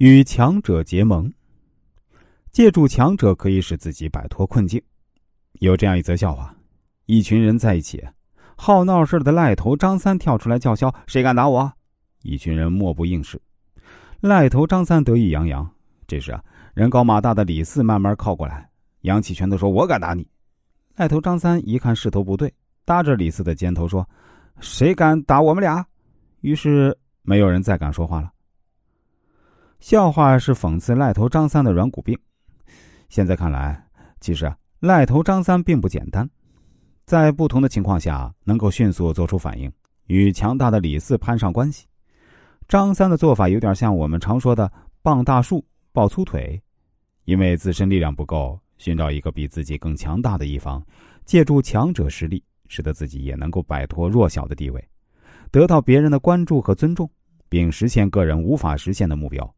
与强者结盟，借助强者可以使自己摆脱困境。有这样一则笑话：一群人在一起，好闹事的赖头张三跳出来叫嚣：“谁敢打我？”一群人莫不应是。赖头张三得意洋洋。这时啊，人高马大的李四慢慢靠过来，扬起拳头说：“我敢打你！”赖头张三一看势头不对，搭着李四的肩头说：“谁敢打我们俩？”于是没有人再敢说话了。笑话是讽刺赖头张三的软骨病。现在看来，其实啊赖头张三并不简单，在不同的情况下能够迅速做出反应，与强大的李四攀上关系。张三的做法有点像我们常说的“傍大树抱粗腿”，因为自身力量不够，寻找一个比自己更强大的一方，借助强者实力，使得自己也能够摆脱弱小的地位，得到别人的关注和尊重，并实现个人无法实现的目标。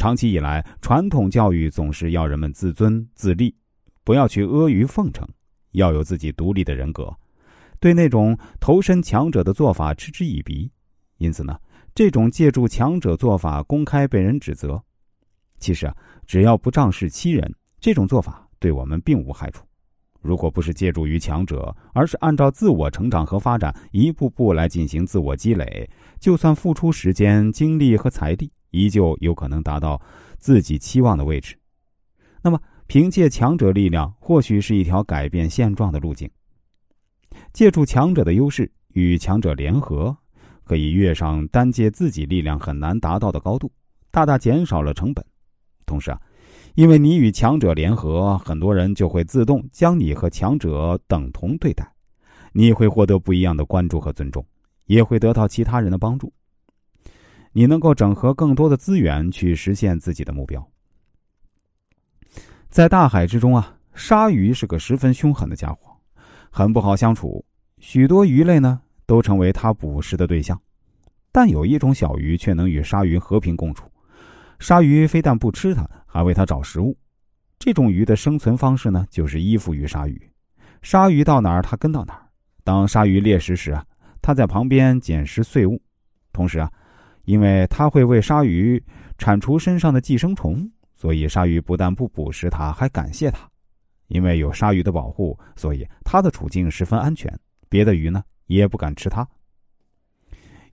长期以来，传统教育总是要人们自尊自立，不要去阿谀奉承，要有自己独立的人格，对那种投身强者的做法嗤之以鼻。因此呢，这种借助强者做法公开被人指责。其实啊，只要不仗势欺人，这种做法对我们并无害处。如果不是借助于强者，而是按照自我成长和发展一步步来进行自我积累，就算付出时间、精力和财力。依旧有可能达到自己期望的位置，那么凭借强者力量，或许是一条改变现状的路径。借助强者的优势，与强者联合，可以跃上单借自己力量很难达到的高度，大大减少了成本。同时啊，因为你与强者联合，很多人就会自动将你和强者等同对待，你会获得不一样的关注和尊重，也会得到其他人的帮助。你能够整合更多的资源去实现自己的目标。在大海之中啊，鲨鱼是个十分凶狠的家伙，很不好相处。许多鱼类呢都成为它捕食的对象，但有一种小鱼却能与鲨鱼和平共处。鲨鱼非但不吃它，还为它找食物。这种鱼的生存方式呢，就是依附于鲨鱼。鲨鱼到哪儿，它跟到哪儿。当鲨鱼猎食时啊，它在旁边捡拾碎物，同时啊。因为它会为鲨鱼铲除身上的寄生虫，所以鲨鱼不但不捕食它，还感谢它。因为有鲨鱼的保护，所以它的处境十分安全。别的鱼呢，也不敢吃它。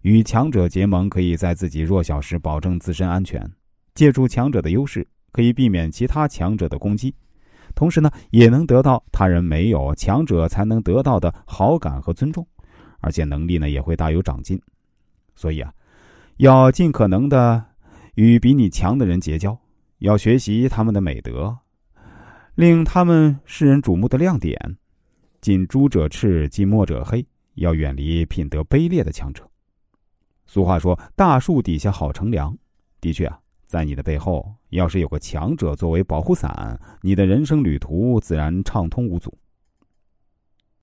与强者结盟，可以在自己弱小时保证自身安全；借助强者的优势，可以避免其他强者的攻击。同时呢，也能得到他人没有强者才能得到的好感和尊重，而且能力呢也会大有长进。所以啊。要尽可能的与比你强的人结交，要学习他们的美德，令他们世人瞩目的亮点。近朱者赤，近墨者黑。要远离品德卑劣的强者。俗话说：“大树底下好乘凉。”的确啊，在你的背后，要是有个强者作为保护伞，你的人生旅途自然畅通无阻。